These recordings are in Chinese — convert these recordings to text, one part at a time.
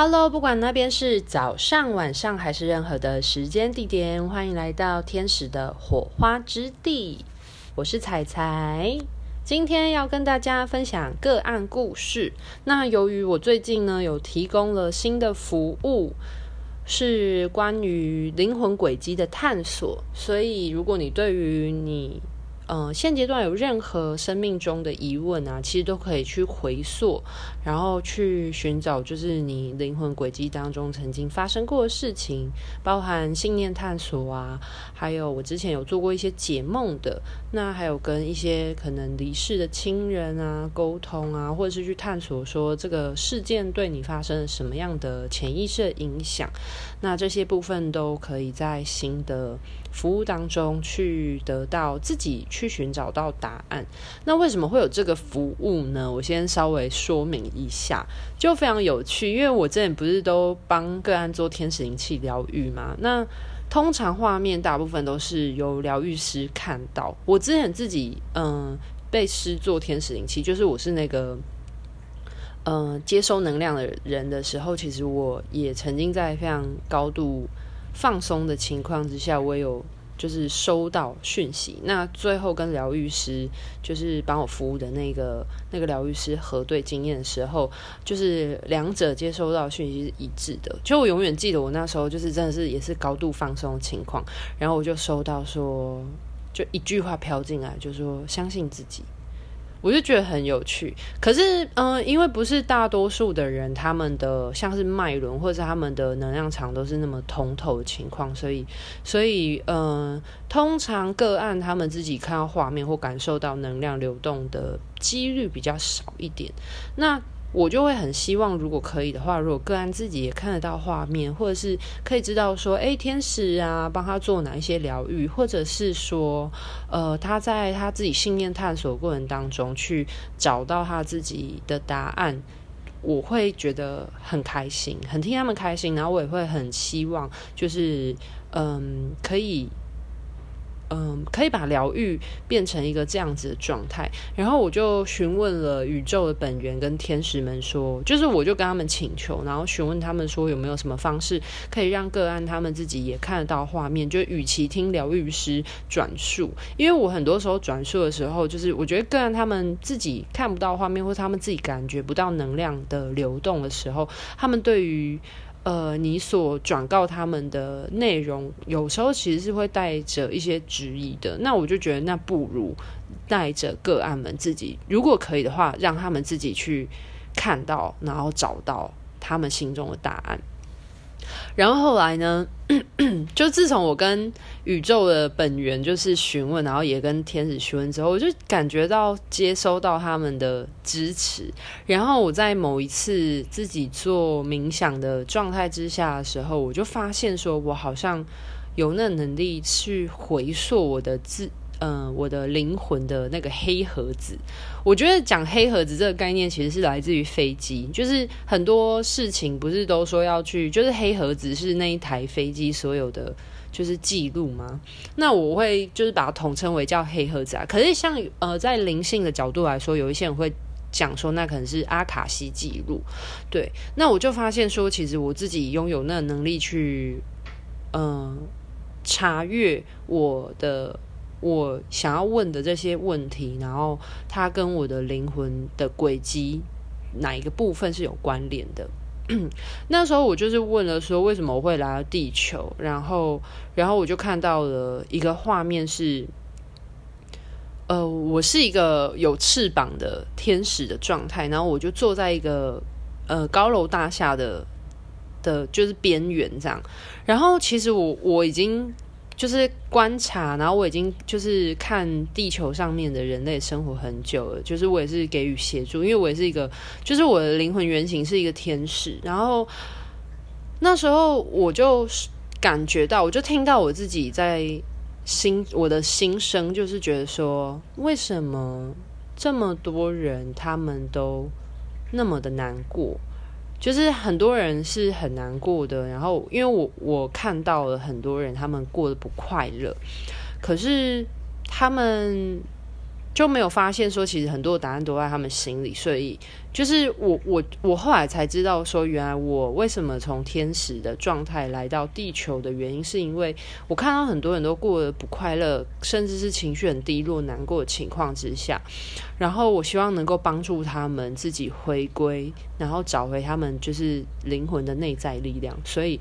Hello，不管那边是早上、晚上还是任何的时间地点，欢迎来到天使的火花之地。我是彩彩，今天要跟大家分享个案故事。那由于我最近呢有提供了新的服务，是关于灵魂轨迹的探索，所以如果你对于你嗯，现阶段有任何生命中的疑问啊，其实都可以去回溯，然后去寻找，就是你灵魂轨迹当中曾经发生过的事情，包含信念探索啊，还有我之前有做过一些解梦的，那还有跟一些可能离世的亲人啊沟通啊，或者是去探索说这个事件对你发生了什么样的潜意识的影响，那这些部分都可以在新的服务当中去得到自己。去寻找到答案。那为什么会有这个服务呢？我先稍微说明一下，就非常有趣。因为我之前不是都帮个案做天使灵气疗愈吗？那通常画面大部分都是由疗愈师看到。我之前自己嗯被师做天使灵气，就是我是那个嗯接收能量的人的时候，其实我也曾经在非常高度放松的情况之下，我有。就是收到讯息，那最后跟疗愈师就是帮我服务的那个那个疗愈师核对经验的时候，就是两者接收到讯息是一致的。就我永远记得我那时候就是真的是也是高度放松的情况，然后我就收到说，就一句话飘进来，就说相信自己。我就觉得很有趣，可是，嗯、因为不是大多数的人，他们的像是脉轮或者他们的能量场都是那么通透的情况，所以，所以，嗯、通常个案他们自己看到画面或感受到能量流动的几率比较少一点，那。我就会很希望，如果可以的话，如果个案自己也看得到画面，或者是可以知道说，哎，天使啊，帮他做哪一些疗愈，或者是说，呃，他在他自己信念探索过程当中去找到他自己的答案，我会觉得很开心，很替他们开心，然后我也会很希望，就是嗯，可以。嗯，可以把疗愈变成一个这样子的状态。然后我就询问了宇宙的本源跟天使们说，就是我就跟他们请求，然后询问他们说有没有什么方式可以让个案他们自己也看得到画面。就与其听疗愈师转述，因为我很多时候转述的时候，就是我觉得个案他们自己看不到画面，或他们自己感觉不到能量的流动的时候，他们对于。呃，你所转告他们的内容，有时候其实是会带着一些质疑的。那我就觉得，那不如带着个案们自己，如果可以的话，让他们自己去看到，然后找到他们心中的答案。然后后来呢，就自从我跟宇宙的本源就是询问，然后也跟天使询问之后，我就感觉到接收到他们的支持。然后我在某一次自己做冥想的状态之下的时候，我就发现说，我好像有那能力去回溯我的自。嗯、我的灵魂的那个黑盒子，我觉得讲黑盒子这个概念其实是来自于飞机，就是很多事情不是都说要去，就是黑盒子是那一台飞机所有的就是记录吗？那我会就是把它统称为叫黑盒子啊。可是像呃在灵性的角度来说，有一些人会讲说那可能是阿卡西记录。对，那我就发现说，其实我自己拥有那个能力去嗯、查阅我的。我想要问的这些问题，然后它跟我的灵魂的轨迹哪一个部分是有关联的？那时候我就是问了说，为什么我会来到地球？然后，然后我就看到了一个画面是，呃，我是一个有翅膀的天使的状态，然后我就坐在一个呃高楼大厦的的，就是边缘这样。然后，其实我我已经。就是观察，然后我已经就是看地球上面的人类生活很久了。就是我也是给予协助，因为我也是一个，就是我的灵魂原型是一个天使。然后那时候我就感觉到，我就听到我自己在心，我的心声，就是觉得说，为什么这么多人他们都那么的难过？就是很多人是很难过的，然后因为我我看到了很多人，他们过得不快乐，可是他们就没有发现说，其实很多答案都在他们心里。所以，就是我我我后来才知道说，原来我为什么从天使的状态来到地球的原因，是因为我看到很多人都过得不快乐，甚至是情绪很低落、难过的情况之下，然后我希望能够帮助他们自己回归，然后找回他们就是灵魂的内在力量。所以。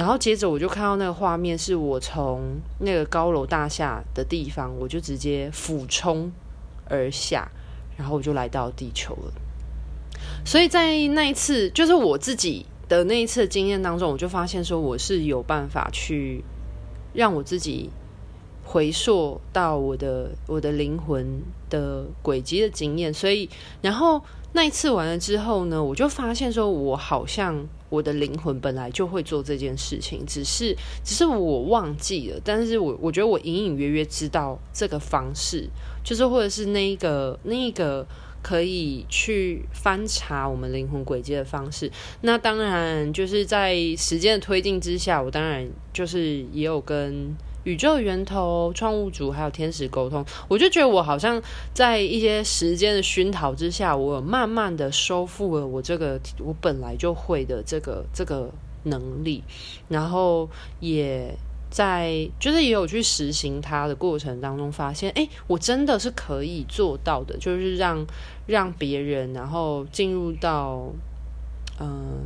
然后接着我就看到那个画面，是我从那个高楼大厦的地方，我就直接俯冲而下，然后我就来到地球了。所以在那一次，就是我自己的那一次经验当中，我就发现说，我是有办法去让我自己回溯到我的我的灵魂的轨迹的经验。所以，然后那一次完了之后呢，我就发现说，我好像。我的灵魂本来就会做这件事情，只是只是我忘记了。但是我我觉得我隐隐约约知道这个方式，就是或者是那一个那一个可以去翻查我们灵魂轨迹的方式。那当然就是在时间的推进之下，我当然就是也有跟。宇宙源头、创物主还有天使沟通，我就觉得我好像在一些时间的熏陶之下，我慢慢的收复了我这个我本来就会的这个这个能力，然后也在就是也有去实行它的过程当中，发现哎，我真的是可以做到的，就是让让别人然后进入到嗯。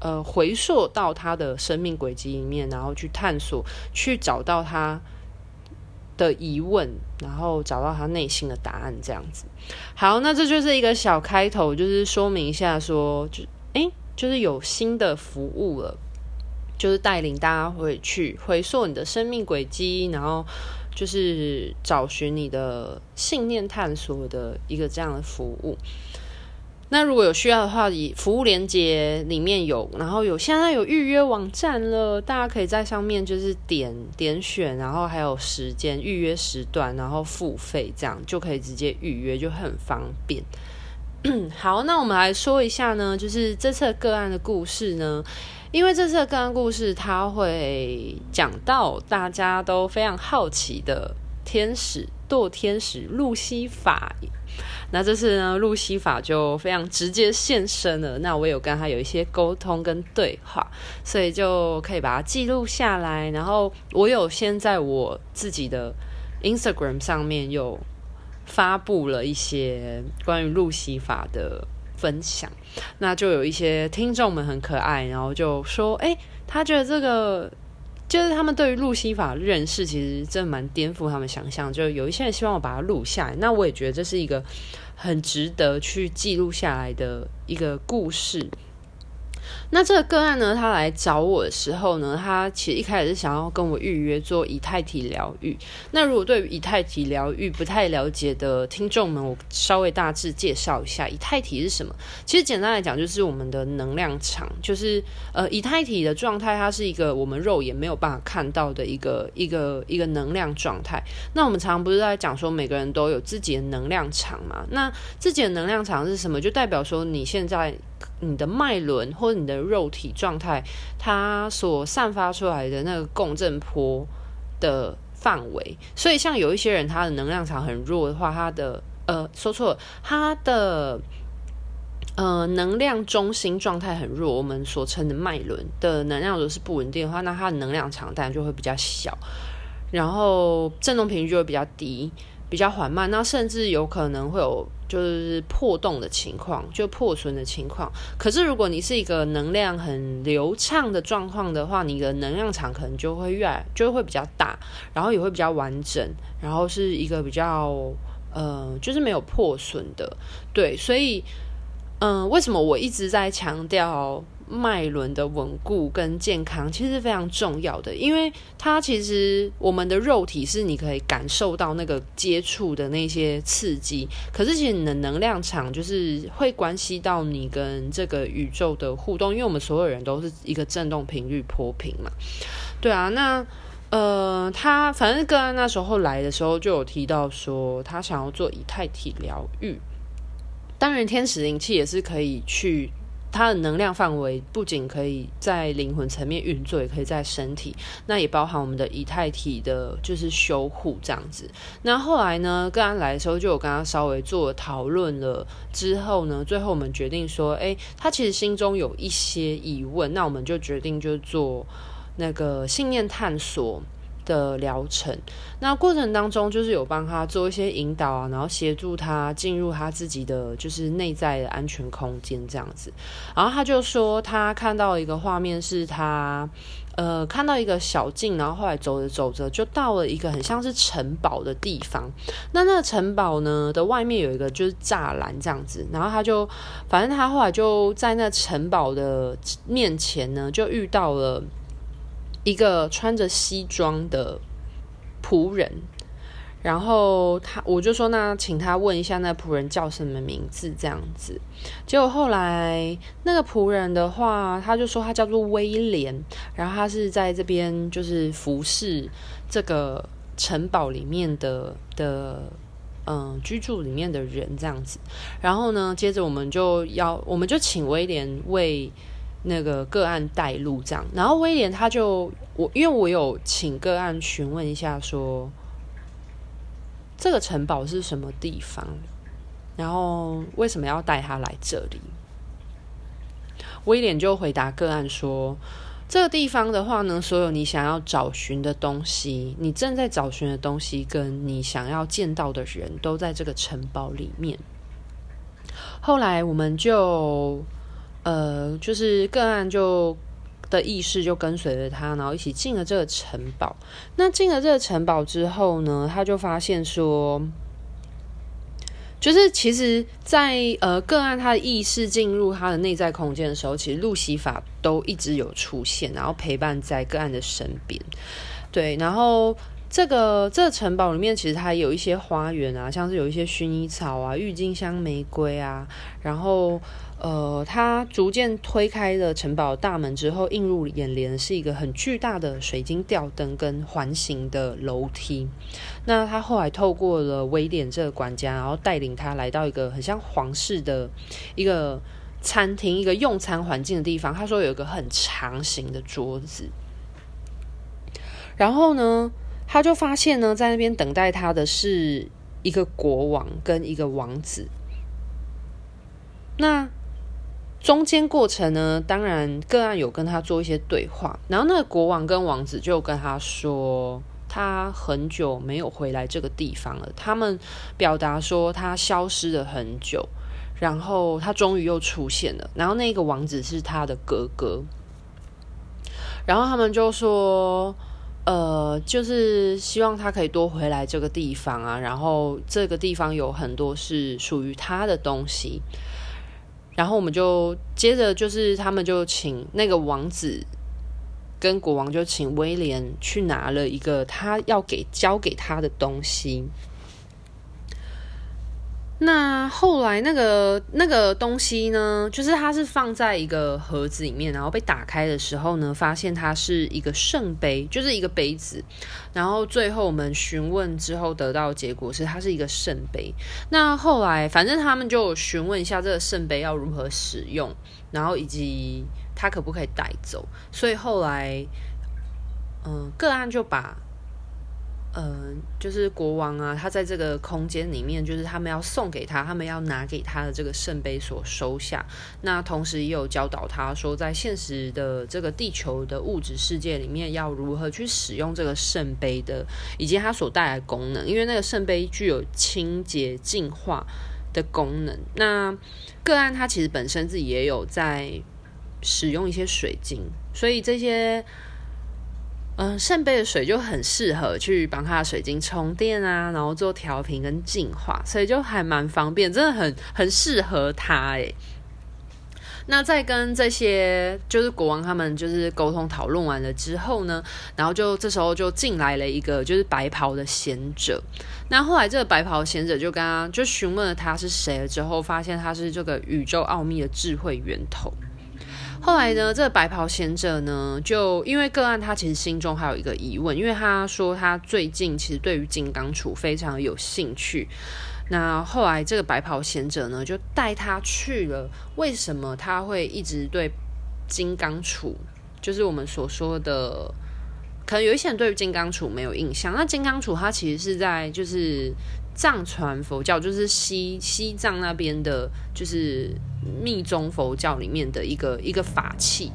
呃，回溯到他的生命轨迹里面，然后去探索，去找到他的疑问，然后找到他内心的答案，这样子。好，那这就是一个小开头，就是说明一下说，就诶，就是有新的服务了，就是带领大家回去回溯你的生命轨迹，然后就是找寻你的信念探索的一个这样的服务。那如果有需要的话，以服务连接里面有，然后有现在有预约网站了，大家可以在上面就是点点选，然后还有时间预约时段，然后付费，这样就可以直接预约，就很方便。好，那我们来说一下呢，就是这次个案的故事呢，因为这次个案故事，它会讲到大家都非常好奇的天使堕天使路西法。那这次呢，路西法就非常直接现身了。那我有跟他有一些沟通跟对话，所以就可以把它记录下来。然后我有先在我自己的 Instagram 上面有发布了一些关于路西法的分享。那就有一些听众们很可爱，然后就说：“哎，他觉得这个。”就是他们对于路西法的认识，其实真的蛮颠覆他们想象。就有一些人希望我把它录下来，那我也觉得这是一个很值得去记录下来的一个故事。那这个个案呢，他来找我的时候呢，他其实一开始是想要跟我预约做以太体疗愈。那如果对于以太体疗愈不太了解的听众们，我稍微大致介绍一下以太体是什么。其实简单来讲，就是我们的能量场，就是呃，以太体的状态，它是一个我们肉眼没有办法看到的一个一个一个能量状态。那我们常常不是在讲说每个人都有自己的能量场嘛？那自己的能量场是什么？就代表说你现在。你的脉轮或者你的肉体状态，它所散发出来的那个共振波的范围，所以像有一些人，他的能量场很弱的话，他的呃，说错了，他的呃能量中心状态很弱，我们所称的脉轮的能量如果是不稳定的话，那他的能量场当然就会比较小，然后振动频率就会比较低。比较缓慢，那甚至有可能会有就是破洞的情况，就破损的情况。可是如果你是一个能量很流畅的状况的话，你的能量场可能就会越来就会比较大，然后也会比较完整，然后是一个比较呃，就是没有破损的。对，所以嗯、呃，为什么我一直在强调？脉轮的稳固跟健康其实是非常重要的，因为它其实我们的肉体是你可以感受到那个接触的那些刺激，可是其实你的能量场就是会关系到你跟这个宇宙的互动，因为我们所有人都是一个振动频率波频嘛。对啊，那呃，他反正个案那时候来的时候就有提到说，他想要做以太体疗愈，当然天使灵气也是可以去。它的能量范围不仅可以在灵魂层面运作，也可以在身体，那也包含我们的以太体的，就是修护这样子。那后来呢，跟安来的时候，就有跟他稍微做讨论了之后呢，最后我们决定说，哎，他其实心中有一些疑问，那我们就决定就做那个信念探索。的疗程，那过程当中就是有帮他做一些引导啊，然后协助他进入他自己的就是内在的安全空间这样子。然后他就说，他看到一个画面，是他呃看到一个小径，然后后来走着走着就到了一个很像是城堡的地方。那那个城堡呢的外面有一个就是栅栏这样子，然后他就反正他后来就在那城堡的面前呢，就遇到了。一个穿着西装的仆人，然后他我就说，那请他问一下那仆人叫什么名字这样子。结果后来那个仆人的话，他就说他叫做威廉，然后他是在这边就是服侍这个城堡里面的的嗯居住里面的人这样子。然后呢，接着我们就要我们就请威廉为。那个个案带路这样，然后威廉他就我，因为我有请个案询问一下说，这个城堡是什么地方，然后为什么要带他来这里？威廉就回答个案说，这个地方的话呢，所有你想要找寻的东西，你正在找寻的东西，跟你想要见到的人都在这个城堡里面。后来我们就。呃，就是个案就的意识就跟随着他，然后一起进了这个城堡。那进了这个城堡之后呢，他就发现说，就是其实在，呃个案他的意识进入他的内在空间的时候，其实路西法都一直有出现，然后陪伴在个案的身边。对，然后这个这个城堡里面其实它有一些花园啊，像是有一些薰衣草啊、郁金香、玫瑰啊，然后。呃，他逐渐推开了城堡大门之后，映入眼帘是一个很巨大的水晶吊灯跟环形的楼梯。那他后来透过了威廉这个管家，然后带领他来到一个很像皇室的一个餐厅、一个用餐环境的地方。他说有一个很长形的桌子，然后呢，他就发现呢，在那边等待他的是一个国王跟一个王子。那中间过程呢，当然个案有跟他做一些对话，然后那个国王跟王子就跟他说，他很久没有回来这个地方了。他们表达说他消失了很久，然后他终于又出现了。然后那个王子是他的哥哥，然后他们就说，呃，就是希望他可以多回来这个地方啊，然后这个地方有很多是属于他的东西。然后我们就接着，就是他们就请那个王子跟国王就请威廉去拿了一个他要给交给他的东西。那后来那个那个东西呢，就是它是放在一个盒子里面，然后被打开的时候呢，发现它是一个圣杯，就是一个杯子。然后最后我们询问之后得到的结果是，它是一个圣杯。那后来反正他们就询问一下这个圣杯要如何使用，然后以及它可不可以带走。所以后来，嗯、呃，个案就把。嗯、就是国王啊，他在这个空间里面，就是他们要送给他，他们要拿给他的这个圣杯所收下。那同时也有教导他说，在现实的这个地球的物质世界里面，要如何去使用这个圣杯的，以及它所带来的功能。因为那个圣杯具有清洁净化的功能。那个案他其实本身自己也有在使用一些水晶，所以这些。嗯，圣杯的水就很适合去帮他的水晶充电啊，然后做调频跟净化，所以就还蛮方便，真的很很适合他诶。那在跟这些就是国王他们就是沟通讨论完了之后呢，然后就这时候就进来了一个就是白袍的贤者。那后来这个白袍贤者就跟他就询问了他是谁了之后，发现他是这个宇宙奥秘的智慧源头。后来呢，这个白袍贤者呢，就因为个案，他其实心中还有一个疑问，因为他说他最近其实对于金刚杵非常有兴趣。那后来这个白袍贤者呢，就带他去了。为什么他会一直对金刚杵，就是我们所说的，可能有一些人对于金刚杵没有印象。那金刚杵它其实是在就是藏传佛教，就是西西藏那边的，就是密宗佛教里面的一个一个法器。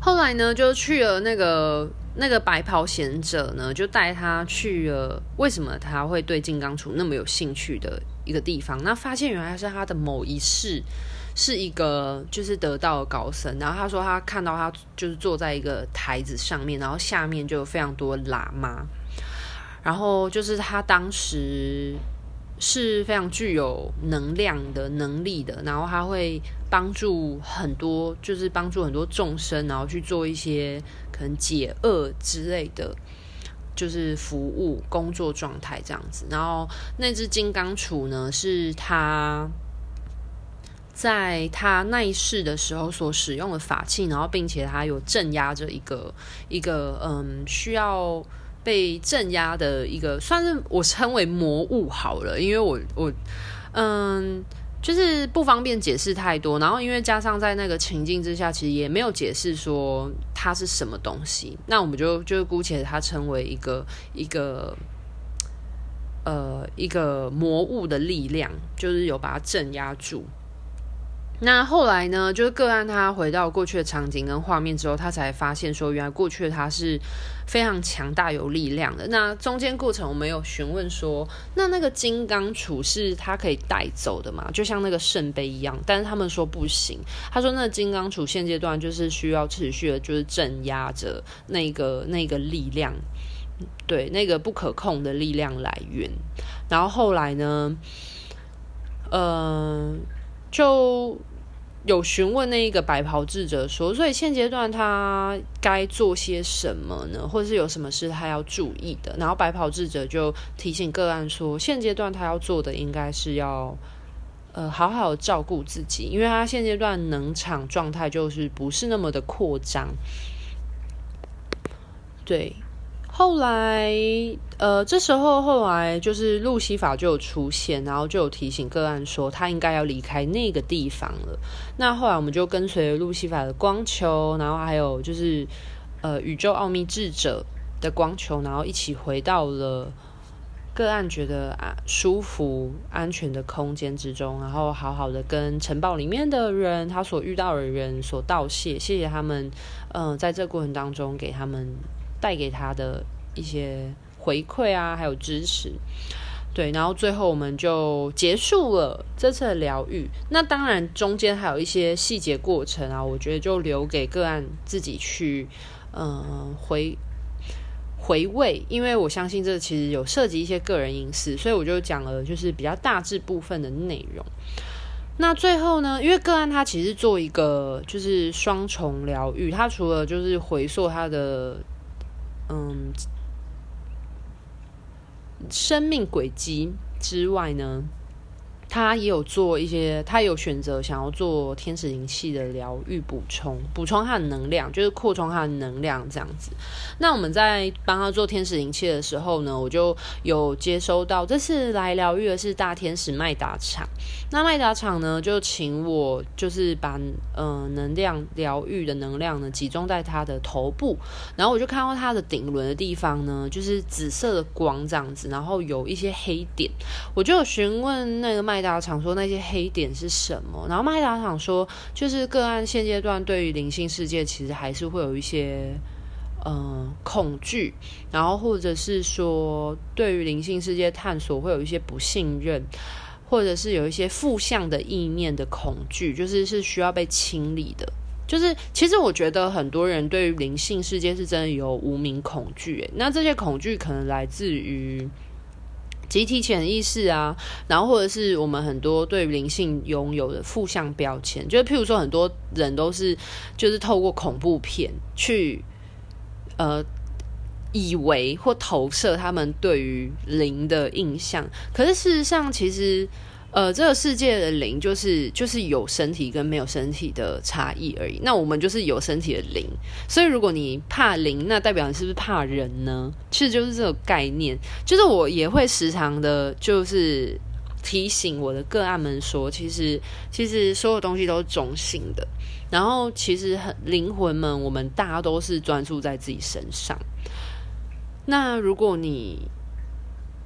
后来呢，就去了那个。那个白袍贤者呢，就带他去了。为什么他会对金刚杵那么有兴趣的一个地方？那发现原来是他的某一世是一个就是得道的高僧。然后他说他看到他就是坐在一个台子上面，然后下面就非常多喇嘛。然后就是他当时。是非常具有能量的能力的，然后他会帮助很多，就是帮助很多众生，然后去做一些可能解厄之类的，就是服务工作状态这样子。然后那只金刚杵呢，是他在他那一世的时候所使用的法器，然后并且他有镇压着一个一个嗯需要。被镇压的一个，算是我称为魔物好了，因为我我嗯，就是不方便解释太多。然后因为加上在那个情境之下，其实也没有解释说它是什么东西。那我们就就姑且它称为一个一个呃一个魔物的力量，就是有把它镇压住。那后来呢，就是个案他回到过去的场景跟画面之后，他才发现说，原来过去的他是非常强大有力量的。那中间过程我们有询问说，那那个金刚杵是他可以带走的嘛？就像那个圣杯一样，但是他们说不行。他说，那金刚杵现阶段就是需要持续的，就是镇压着那个那个力量，对，那个不可控的力量来源。然后后来呢，嗯、呃。就有询问那一个白袍智者说，所以现阶段他该做些什么呢？或者是有什么事他要注意的？然后白袍智者就提醒个案说，现阶段他要做的应该是要呃好好照顾自己，因为他现阶段能场状态就是不是那么的扩张，对。后来，呃，这时候后来就是路西法就有出现，然后就有提醒个案说他应该要离开那个地方了。那后来我们就跟随路西法的光球，然后还有就是呃宇宙奥秘智者的光球，然后一起回到了个案觉得啊舒服、安全的空间之中，然后好好的跟城堡里面的人，他所遇到的人所道谢，谢谢他们，嗯、在这个过程当中给他们。带给他的一些回馈啊，还有支持，对，然后最后我们就结束了这次的疗愈。那当然中间还有一些细节过程啊，我觉得就留给个案自己去嗯、回回味，因为我相信这其实有涉及一些个人隐私，所以我就讲了就是比较大致部分的内容。那最后呢，因为个案他其实做一个就是双重疗愈，他除了就是回溯他的。嗯，生命轨迹之外呢，他也有做一些，他有选择想要做天使灵气的疗愈补充，补充他的能量，就是扩充他的能量这样子。那我们在帮他做天使灵气的时候呢，我就有接收到，这次来疗愈的是大天使麦达场。那麦达场呢，就请我就是把嗯、呃、能量疗愈的能量呢集中在他的头部，然后我就看到他的顶轮的地方呢，就是紫色的光这样子，然后有一些黑点，我就有询问那个麦。麦达场说那些黑点是什么？然后麦达场说，就是个案现阶段对于灵性世界其实还是会有一些呃恐惧，然后或者是说对于灵性世界探索会有一些不信任，或者是有一些负向的意念的恐惧，就是是需要被清理的。就是其实我觉得很多人对于灵性世界是真的有无名恐惧，那这些恐惧可能来自于。集体潜意识啊，然后或者是我们很多对于灵性拥有的负向标签，就是譬如说很多人都是就是透过恐怖片去呃以为或投射他们对于灵的印象，可是事实上其实呃，这个世界的灵就是就是有身体跟没有身体的差异而已。那我们就是有身体的灵，所以如果你怕灵，那代表你是不是怕人呢？其实就是这个概念。就是我也会时常的，就是提醒我的个案们说，其实其实所有东西都是中性的。然后其实很灵魂们，我们大家都是专注在自己身上。那如果你，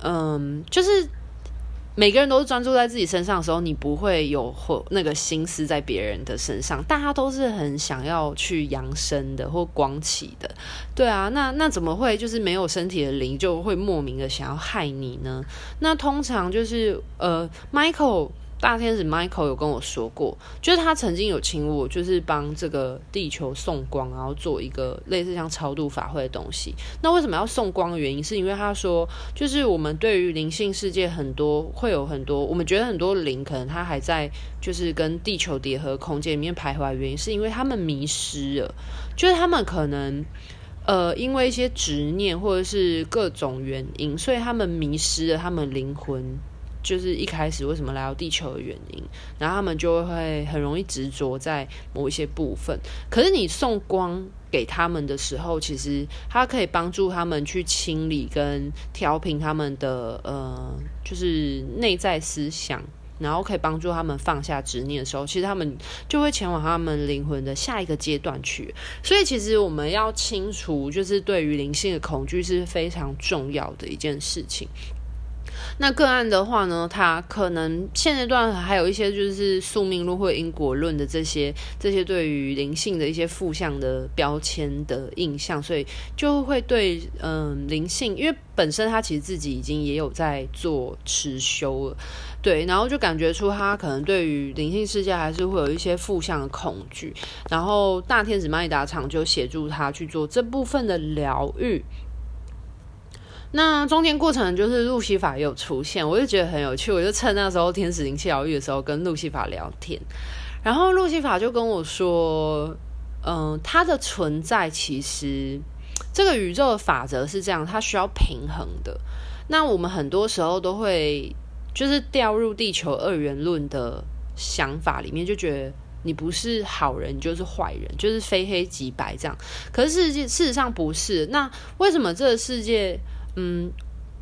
嗯，就是。每个人都是专注在自己身上的时候，你不会有或那个心思在别人的身上。大家都是很想要去扬升的或光起的，对啊。那那怎么会就是没有身体的灵就会莫名的想要害你呢？那通常就是呃，Michael。大天使 Michael 有跟我说过，就是他曾经有请我，就是帮这个地球送光，然后做一个类似像超度法会的东西。那为什么要送光的原因，是因为他说，就是我们对于灵性世界很多会有很多，我们觉得很多灵可能他还在就是跟地球叠合空间里面徘徊，原因是因为他们迷失了，就是他们可能呃因为一些执念或者是各种原因，所以他们迷失了他们灵魂。就是一开始为什么来到地球的原因，然后他们就会很容易执着在某一些部分。可是你送光给他们的时候，其实它可以帮助他们去清理跟调平他们的呃，就是内在思想，然后可以帮助他们放下执念的时候，其实他们就会前往他们灵魂的下一个阶段去。所以，其实我们要清除，就是对于灵性的恐惧是非常重要的一件事情。那个案的话呢，他可能现阶段还有一些就是宿命论或因果论的这些这些对于灵性的一些负向的标签的印象，所以就会对嗯灵性，因为本身他其实自己已经也有在做持修了，对，然后就感觉出他可能对于灵性世界还是会有一些负向的恐惧，然后大天使麦达场就协助他去做这部分的疗愈。那中间过程就是路西法也有出现，我就觉得很有趣，我就趁那时候天使灵气疗愈的时候跟路西法聊天，然后路西法就跟我说，嗯，它的存在其实这个宇宙的法则是这样，它需要平衡的。那我们很多时候都会就是掉入地球二元论的想法里面，就觉得你不是好人你就是坏人，就是非黑即白这样。可是事实上不是。那为什么这个世界？嗯，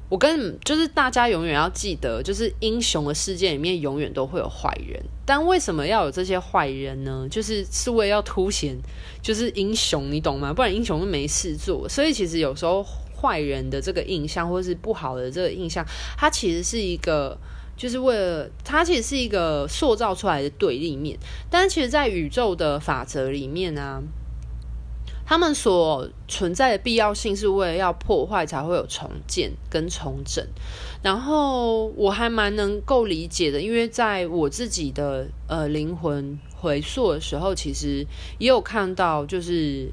我跟就是大家永远要记得，就是英雄的世界里面永远都会有坏人，但为什么要有这些坏人呢？就是是为了要凸显就是英雄，你懂吗？不然英雄都没事做。所以其实有时候坏人的这个印象，或是不好的这个印象，它其实是一个，就是为了它其实是一个塑造出来的对立面。但其实，在宇宙的法则里面呢、啊。他们所存在的必要性是为了要破坏，才会有重建跟重整。然后我还蛮能够理解的，因为在我自己的呃灵魂回溯的时候，其实也有看到，就是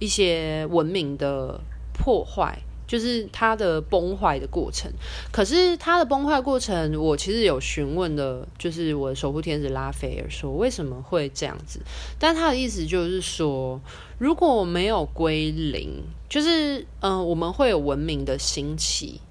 一些文明的破坏。就是它的崩坏的过程，可是它的崩坏过程，我其实有询问的，就是我的守护天使拉斐尔说为什么会这样子，但他的意思就是说，如果没有归零，就是嗯、我们会有文明的兴起。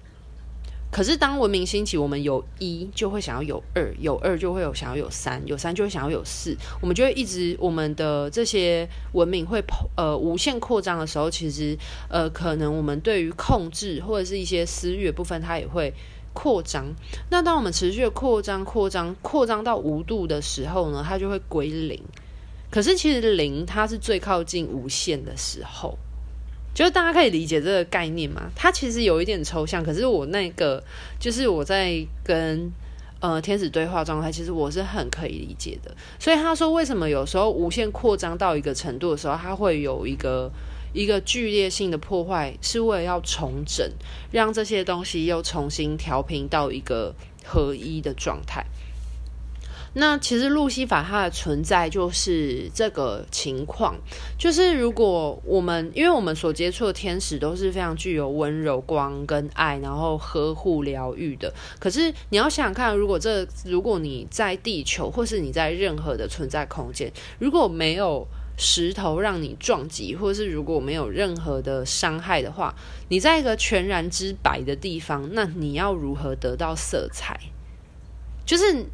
可是，当文明兴起，我们有一就会想要有二，有二就会有想要有三，有三就会想要有四，我们就会一直我们的这些文明会呃无限扩张的时候，其实呃可能我们对于控制或者是一些私欲的部分，它也会扩张。那当我们持续的扩张、扩张、扩张到无度的时候呢，它就会归零。可是，其实零它是最靠近无限的时候。就是大家可以理解这个概念嘛？它其实有一点抽象，可是我那个就是我在跟呃天使对话状态，其实我是很可以理解的。所以他说，为什么有时候无限扩张到一个程度的时候，它会有一个一个剧烈性的破坏，是为了要重整，让这些东西又重新调频到一个合一的状态。那其实路西法它的存在就是这个情况，就是如果我们因为我们所接触的天使都是非常具有温柔光跟爱，然后呵护疗愈的。可是你要想想看，如果这如果你在地球，或是你在任何的存在空间，如果没有石头让你撞击，或是如果没有任何的伤害的话，你在一个全然之白的地方，那你要如何得到色彩？就是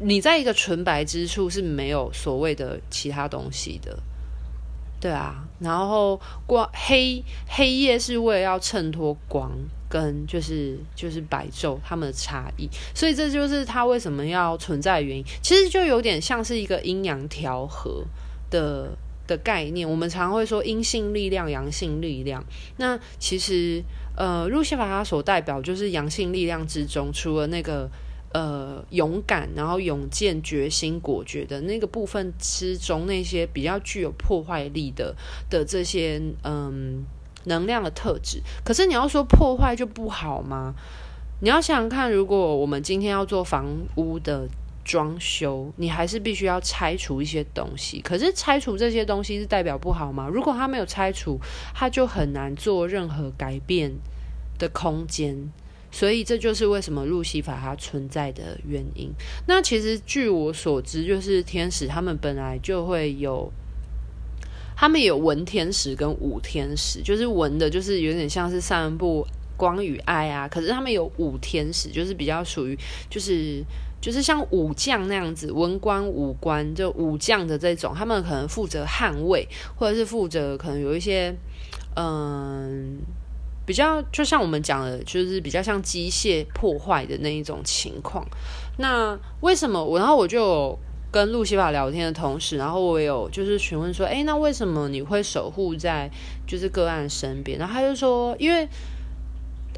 你在一个纯白之处是没有所谓的其他东西的。对啊，然后光黑黑夜是为了要衬托光，跟就是就是白昼它们的差异，所以这就是它为什么要存在的原因。其实就有点像是一个阴阳调和的的概念。我们常会说阴性力量、阳性力量。那其实呃，路西法它所代表就是阳性力量之中，除了那个。呃，勇敢，然后勇健、决心、果决的那个部分之中，那些比较具有破坏力的的这些嗯能量的特质。可是你要说破坏就不好吗？你要想想看，如果我们今天要做房屋的装修，你还是必须要拆除一些东西。可是拆除这些东西是代表不好吗？如果它没有拆除，它就很难做任何改变的空间。所以这就是为什么路西法它存在的原因。那其实据我所知，就是天使他们本来就会有，他们有文天使跟武天使，就是文的，就是有点像是散布光与爱啊。可是他们有武天使，就是比较属于，就是就是像武将那样子，文官武官就武将的这种，他们可能负责捍卫，或者是负责可能有一些嗯。比较就像我们讲的，就是比较像机械破坏的那一种情况。那为什么我？然后我就跟路西法聊天的同时，然后我有就是询问说：“诶，那为什么你会守护在就是个案身边？”然后他就说：“因为，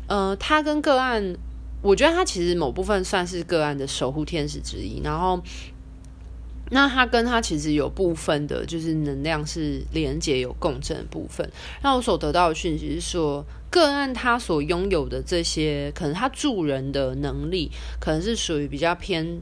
呃，他跟个案，我觉得他其实某部分算是个案的守护天使之一。然后。”那他跟他其实有部分的，就是能量是连接有共振的部分。那我所得到的讯息是说，个案他所拥有的这些，可能他助人的能力，可能是属于比较偏。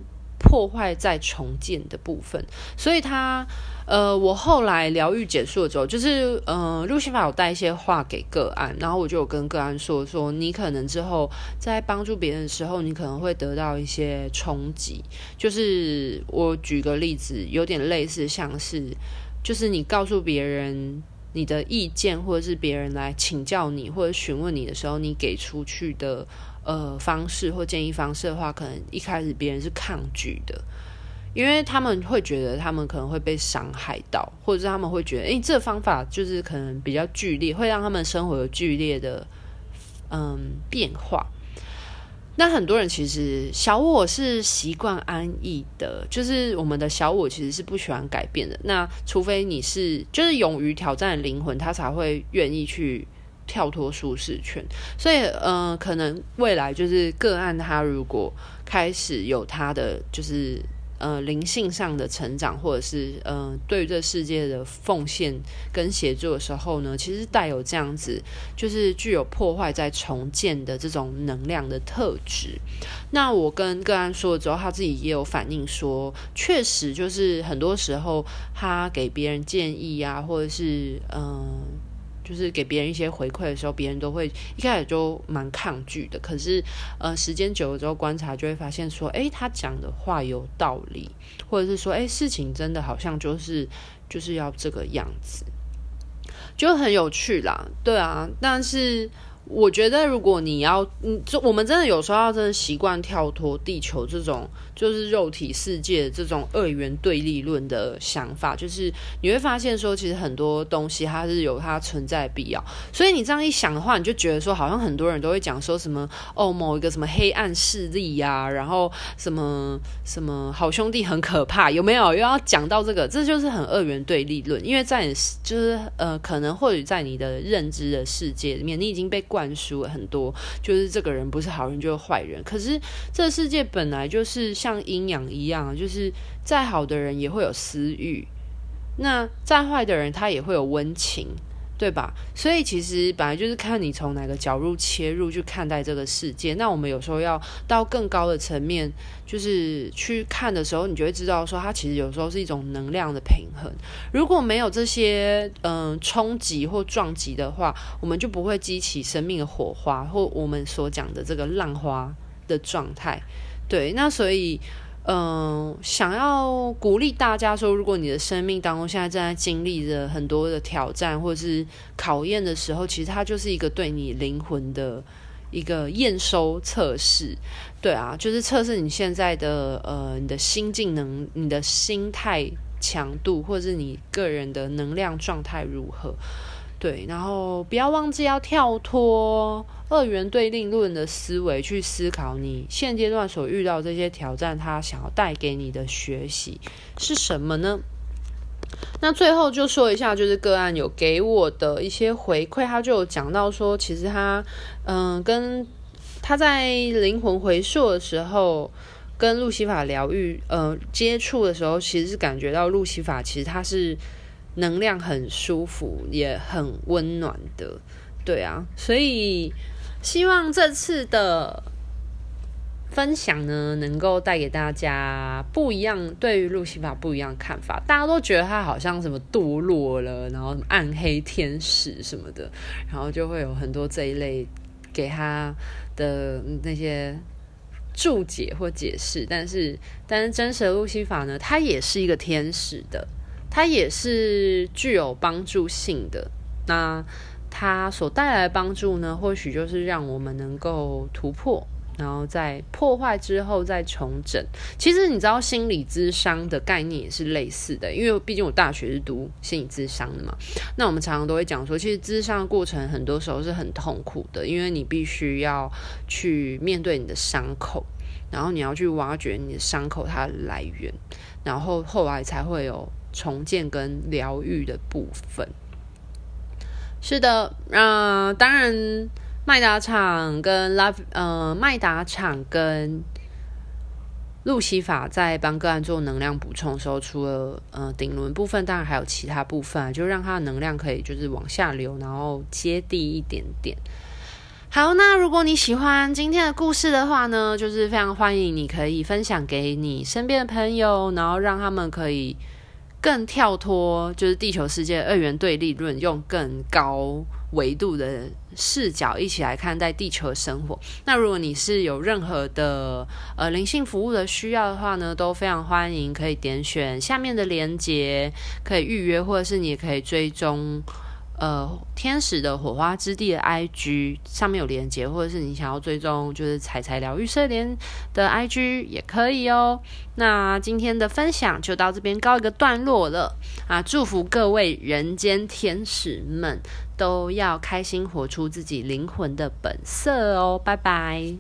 破坏再重建的部分，所以他，呃，我后来疗愈结束了之后，就是，呃，路西法有带一些话给个案，然后我就有跟个案说，说你可能之后在帮助别人的时候，你可能会得到一些冲击。就是我举个例子，有点类似，像是，就是你告诉别人你的意见，或者是别人来请教你或者询问你的时候，你给出去的。呃，方式或建议方式的话，可能一开始别人是抗拒的，因为他们会觉得他们可能会被伤害到，或者是他们会觉得，诶，这方法就是可能比较剧烈，会让他们生活有剧烈的嗯变化。那很多人其实小我是习惯安逸的，就是我们的小我其实是不喜欢改变的。那除非你是就是勇于挑战灵魂，他才会愿意去。跳脱舒适圈，所以，嗯、呃，可能未来就是个案，他如果开始有他的就是呃灵性上的成长，或者是呃对于这世界的奉献跟协助的时候呢，其实带有这样子就是具有破坏再重建的这种能量的特质。那我跟个案说了之后，他自己也有反映说，确实就是很多时候他给别人建议啊，或者是嗯。就是给别人一些回馈的时候，别人都会一开始就蛮抗拒的。可是，呃，时间久了之后观察，就会发现说，诶，他讲的话有道理，或者是说，诶，事情真的好像就是就是要这个样子，就很有趣啦。对啊，但是。我觉得，如果你要，嗯，就我们真的有时候要真的习惯跳脱地球这种就是肉体世界这种二元对立论的想法，就是你会发现说，其实很多东西它是有它存在必要。所以你这样一想的话，你就觉得说，好像很多人都会讲说什么哦，某一个什么黑暗势力呀，然后什么什么好兄弟很可怕，有没有？又要讲到这个，这就是很二元对立论。因为在你就是呃，可能或许在你的认知的世界里面，你已经被。灌输很多，就是这个人不是好人就是坏人。可是这世界本来就是像阴阳一样，就是再好的人也会有私欲，那再坏的人他也会有温情。对吧？所以其实本来就是看你从哪个角度切入去看待这个世界。那我们有时候要到更高的层面，就是去看的时候，你就会知道说，它其实有时候是一种能量的平衡。如果没有这些嗯、冲击或撞击的话，我们就不会激起生命的火花，或我们所讲的这个浪花的状态。对，那所以。嗯，想要鼓励大家说，如果你的生命当中现在正在经历着很多的挑战或者是考验的时候，其实它就是一个对你灵魂的一个验收测试，对啊，就是测试你现在的呃你的心境能、你的心态强度，或者是你个人的能量状态如何。对，然后不要忘记要跳脱二元对立论的思维去思考你现阶段所遇到这些挑战，它想要带给你的学习是什么呢？那最后就说一下，就是个案有给我的一些回馈，他就有讲到说，其实他嗯、跟他在灵魂回溯的时候，跟路西法疗愈呃接触的时候，其实是感觉到路西法其实他是。能量很舒服，也很温暖的，对啊，所以希望这次的分享呢，能够带给大家不一样，对于路西法不一样的看法。大家都觉得他好像什么堕落了，然后暗黑天使什么的，然后就会有很多这一类给他的那些注解或解释。但是，但是真实的路西法呢，他也是一个天使的。它也是具有帮助性的，那它所带来的帮助呢，或许就是让我们能够突破，然后在破坏之后再重整。其实你知道，心理咨商的概念也是类似的，因为毕竟我大学是读心理咨商的嘛。那我们常常都会讲说，其实咨商的过程很多时候是很痛苦的，因为你必须要去面对你的伤口，然后你要去挖掘你的伤口它的来源，然后后来才会有。重建跟疗愈的部分，是的，嗯、呃，当然，麦达场跟 Love，，呃，麦达场跟路西法在帮个案做能量补充的时候，除了呃顶轮部分，当然还有其他部分，就让它的能量可以就是往下流，然后接地一点点。好，那如果你喜欢今天的故事的话呢，就是非常欢迎你可以分享给你身边的朋友，然后让他们可以。更跳脱，就是地球世界二元对立论，用更高维度的视角一起来看待地球生活。那如果你是有任何的呃灵性服务的需要的话呢，都非常欢迎，可以点选下面的链接，可以预约，或者是你也可以追踪。呃，天使的火花之地的 IG 上面有连接，或者是你想要追踪，就是采采疗愈社联的 IG 也可以哦。那今天的分享就到这边告一个段落了啊！祝福各位人间天使们都要开心活出自己灵魂的本色哦，拜拜。